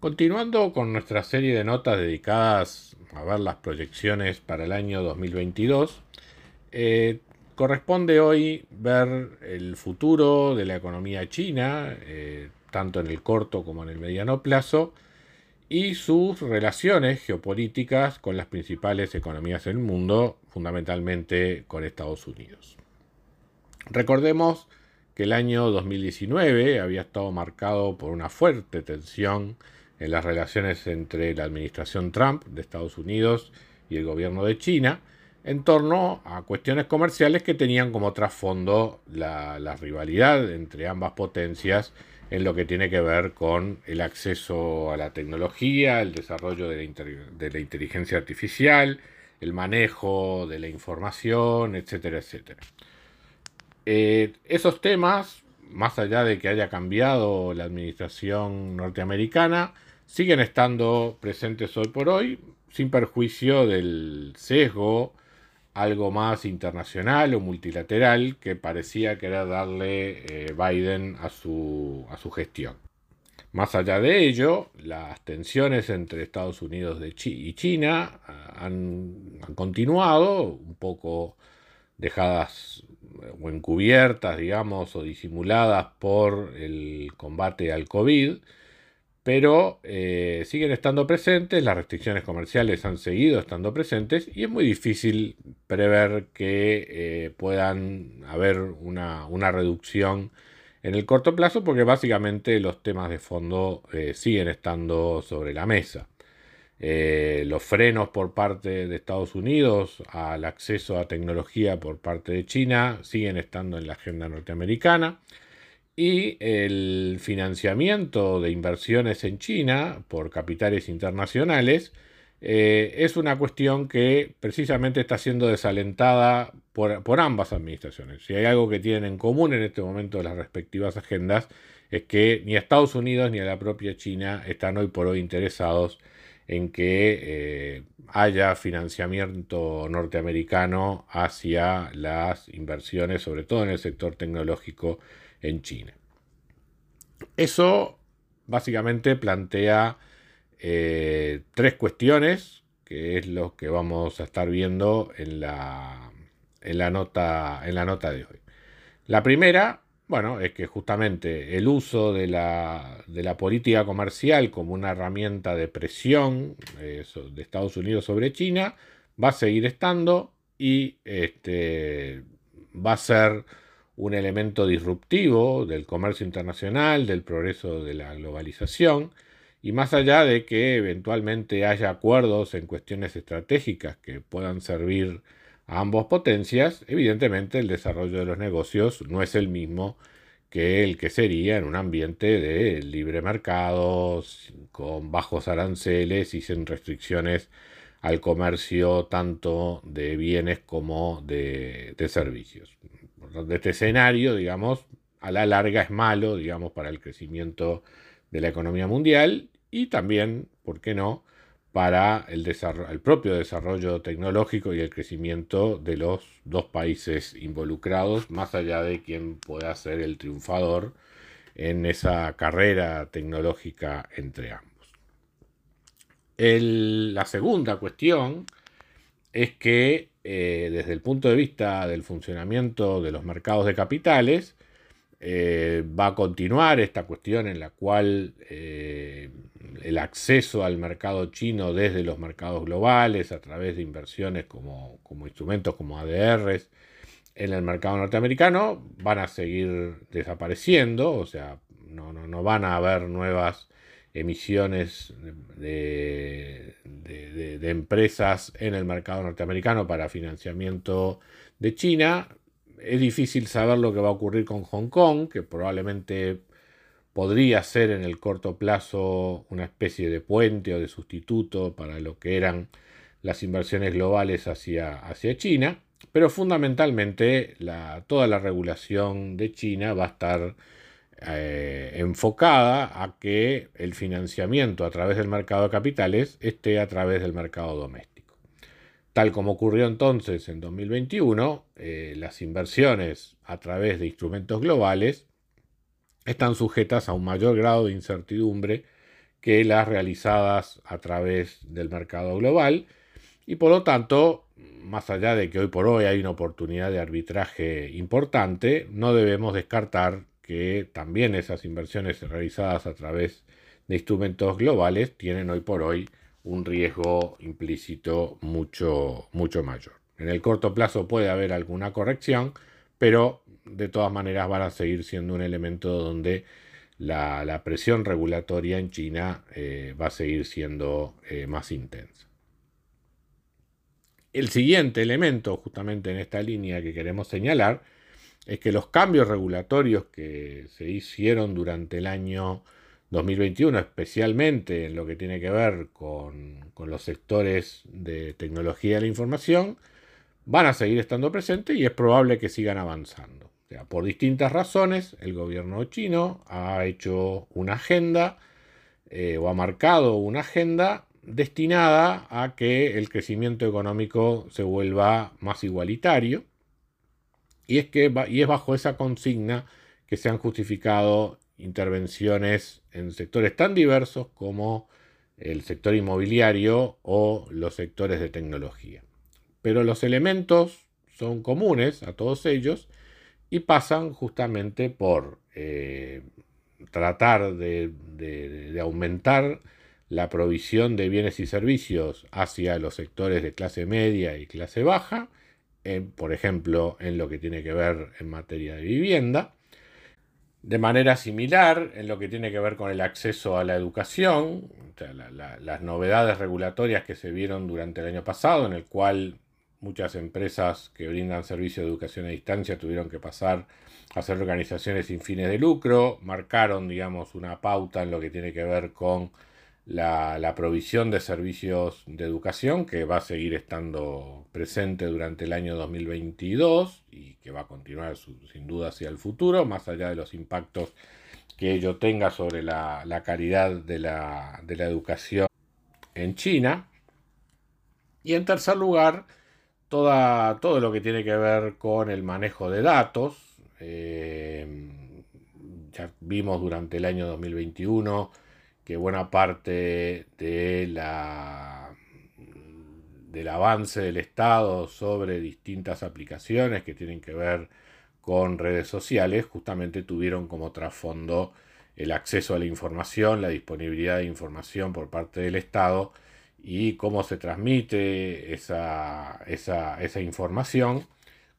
Continuando con nuestra serie de notas dedicadas a ver las proyecciones para el año 2022, eh, corresponde hoy ver el futuro de la economía china, eh, tanto en el corto como en el mediano plazo, y sus relaciones geopolíticas con las principales economías del mundo, fundamentalmente con Estados Unidos. Recordemos que el año 2019 había estado marcado por una fuerte tensión en las relaciones entre la administración Trump de Estados Unidos y el gobierno de China en torno a cuestiones comerciales que tenían como trasfondo la, rivalidad entre ambas potencias en lo que tiene que ver con el acceso a la tecnología, el desarrollo de la, inteligencia artificial, el manejo de la información, etcétera, etcétera. Eh, esos temas, más allá de que haya cambiado la administración norteamericana, siguen estando presentes hoy por hoy, sin perjuicio del sesgo algo más internacional o multilateral que parecía querer darle eh, Biden a su, a su gestión. Más allá de ello, las tensiones entre Estados Unidos y China ah, han, han, continuado, un poco dejadas eh, o encubiertas, digamos, o disimuladas por el combate al COVID, pero eh, siguen estando presentes, las restricciones comerciales han seguido estando presentes y es muy difícil prever que eh, puedan haber una, reducción en el corto plazo porque básicamente los temas de fondo eh, siguen estando sobre la mesa. los frenos por parte de Estados Unidos al acceso a tecnología por parte de China siguen estando en la agenda norteamericana y el financiamiento de inversiones en China por capitales internacionales eh, es una cuestión que precisamente está siendo desalentada por, ambas administraciones. Si hay algo que tienen en común en este momento las respectivas agendas es que ni Estados Unidos ni la propia China están hoy por hoy interesados en que eh, haya financiamiento norteamericano hacia las inversiones, sobre todo en el sector tecnológico en China. Eso básicamente plantea eh, tres cuestiones, que es lo que vamos a estar viendo en la, en la, nota, en la nota de hoy. La primera, bueno, es que justamente el uso de la, de la política comercial como una herramienta de presión eh, de Estados Unidos sobre China va a seguir estando y este, va a ser un elemento disruptivo del comercio internacional, del progreso de la globalización, y más allá de que eventualmente haya acuerdos en cuestiones estratégicas que puedan servir a ambas potencias, evidentemente el desarrollo de los negocios no es el mismo que el que sería en un ambiente de libre mercado, con bajos aranceles y sin restricciones al comercio tanto de bienes como de, de servicios de este escenario, digamos, a la larga es malo, digamos, para el crecimiento de la economía mundial y también, ¿por qué no?, para el, el propio desarrollo tecnológico y el crecimiento de los dos países involucrados, más allá de quién pueda ser el triunfador en esa carrera tecnológica entre ambos. la segunda cuestión es que eh, desde el punto de vista del funcionamiento de los mercados de capitales, eh, va a continuar esta cuestión en la cual eh, el acceso al mercado chino desde los mercados globales a través de inversiones como, como instrumentos como ADRs en el mercado norteamericano van a seguir desapareciendo, o sea, no, no, no van a haber nuevas emisiones de, empresas en el mercado norteamericano para financiamiento de China. Es difícil saber lo que va a ocurrir con Hong Kong, que probablemente podría ser en el corto plazo una especie de puente o de sustituto para lo que eran las inversiones globales hacia, hacia China, pero fundamentalmente toda la regulación de China va a estar eh, enfocada a que el financiamiento a través del mercado de capitales esté a través del mercado doméstico. Tal como ocurrió entonces en 2021, eh, las inversiones a través de instrumentos globales están sujetas a un mayor grado de incertidumbre que las realizadas a través del mercado global y por lo tanto, más allá de que hoy por hoy hay una oportunidad de arbitraje importante, no debemos descartar que también esas inversiones realizadas a través de instrumentos globales tienen hoy por hoy un riesgo implícito mucho, mucho mayor. En el corto plazo puede haber alguna corrección, pero de todas maneras van a seguir siendo un elemento donde la, presión regulatoria en China eh, va a seguir siendo eh, más intensa. El siguiente elemento, justamente en esta línea que queremos señalar, es que los cambios regulatorios que se hicieron durante el año 2021, especialmente en lo que tiene que ver con, los sectores de tecnología de la información, van a seguir estando presentes y es probable que sigan avanzando por distintas razones, el gobierno chino ha hecho una agenda eh, o ha marcado una agenda destinada a que el crecimiento económico se vuelva más igualitario. Y es, que, y es bajo esa consigna que se han justificado intervenciones en sectores tan diversos como el sector inmobiliario o los sectores de tecnología. Pero los elementos son comunes a todos ellos y pasan justamente por eh, tratar de, aumentar la provisión de bienes y servicios hacia los sectores de clase media y clase baja, por ejemplo, en lo que tiene que ver en materia de vivienda. De manera similar, en lo que tiene que ver con el acceso a la educación, las novedades regulatorias que se vieron durante el año pasado, en el cual muchas empresas que brindan servicio de educación a distancia tuvieron que pasar a ser organizaciones sin fines de lucro, marcaron, digamos, una pauta en lo que tiene que ver con la, provisión de servicios de educación que va a seguir estando presente durante el año 2022 y que va a continuar sin duda hacia el futuro, más allá de los impactos que ello tenga sobre la, calidad de la, de la educación en China. Y en tercer lugar, todo lo que tiene que ver con el manejo de datos. Eh, ya vimos durante el año 2021 que buena parte de la, del avance del Estado sobre distintas aplicaciones que tienen que ver con redes sociales justamente tuvieron como trasfondo el acceso a la información, la disponibilidad de información por parte del Estado y cómo se transmite esa, información,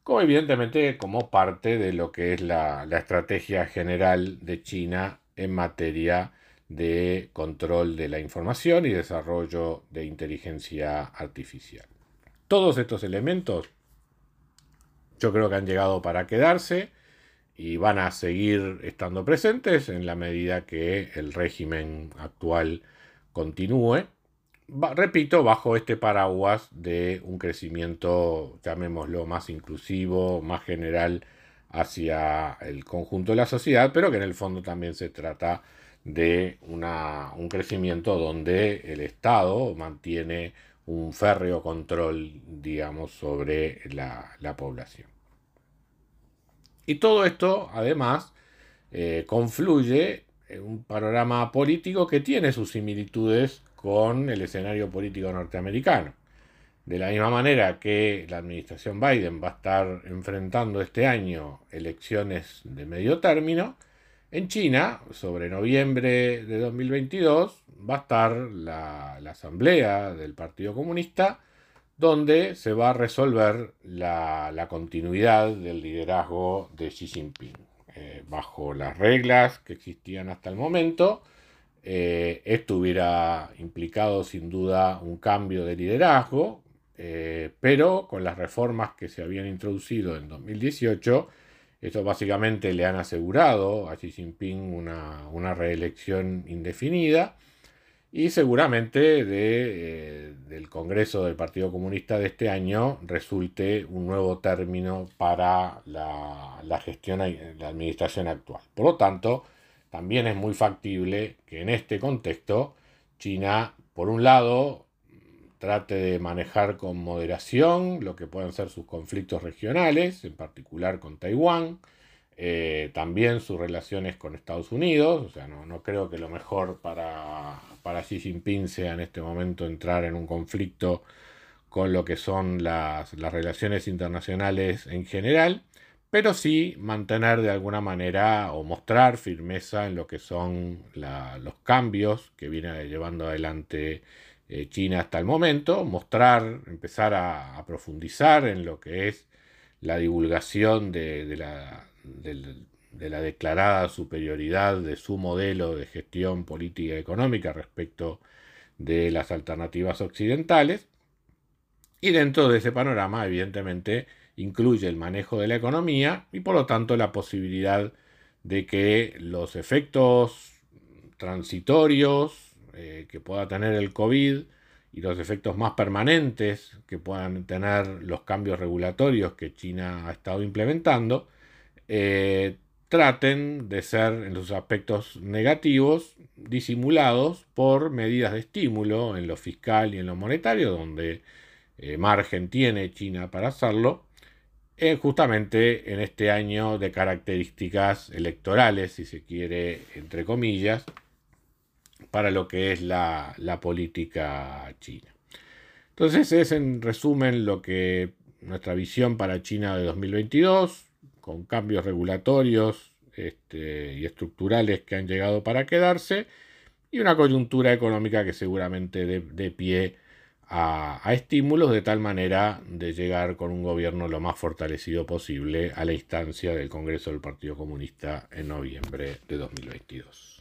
como evidentemente como parte de lo que es la, estrategia general de China en materia de control de la información y desarrollo de inteligencia artificial. Todos estos elementos yo creo que han llegado para quedarse y van a seguir estando presentes en la medida que el régimen actual continúe repito, bajo este paraguas de un crecimiento, llamémoslo, más inclusivo, más general hacia el conjunto de la sociedad, pero que en el fondo también se trata de un crecimiento donde el Estado mantiene un férreo control, digamos, sobre la, población. Y todo esto, además, eh, confluye en un panorama político que tiene sus similitudes con el escenario político norteamericano. De la misma manera que la administración Biden va a estar enfrentando este año elecciones de medio término, en China, sobre noviembre de 2022, va a estar la, asamblea del Partido Comunista, donde se va a resolver la, continuidad del liderazgo de Xi Jinping, eh, bajo las reglas que existían hasta el momento eh, esto hubiera implicado sin duda un cambio de liderazgo, eh, pero con las reformas que se habían introducido en 2018, Esto básicamente le han asegurado a Xi Jinping una, reelección indefinida y seguramente eh, del Congreso del Partido Comunista de este año resulte un nuevo término para la, la gestión, la administración actual. Por lo tanto, también es muy factible que en este contexto China, por un lado, trate de manejar con moderación lo que pueden ser sus conflictos regionales, en particular con Taiwán, eh, también sus relaciones con Estados Unidos, o sea, no, creo que lo mejor para, para, Xi Jinping sea en este momento entrar en un conflicto con lo que son las, relaciones internacionales en general, pero sí mantener de alguna manera o mostrar firmeza en lo que son los cambios que viene llevando adelante eh, China hasta el momento, mostrar, empezar a, profundizar en lo que es la divulgación de, la, de, la, declarada superioridad de su modelo de gestión política y económica respecto de las alternativas occidentales. Y dentro de ese panorama, evidentemente, incluye el manejo de la economía y por lo tanto la posibilidad de que los efectos transitorios eh, que pueda tener el COVID y los efectos más permanentes que puedan tener los cambios regulatorios que China ha estado implementando, eh, traten de ser en sus aspectos negativos disimulados por medidas de estímulo en lo fiscal y en lo monetario, donde eh, margen tiene China para hacerlo, justamente en este año de características electorales, si se quiere, entre comillas, para lo que es la, política china. Entonces es en resumen lo que nuestra visión para China de 2022, con cambios regulatorios este, y estructurales que han llegado para quedarse, y una coyuntura económica que seguramente dé pie a, a, estímulos de tal manera de llegar con un gobierno lo más fortalecido posible a la instancia del Congreso del Partido Comunista en noviembre de 2022.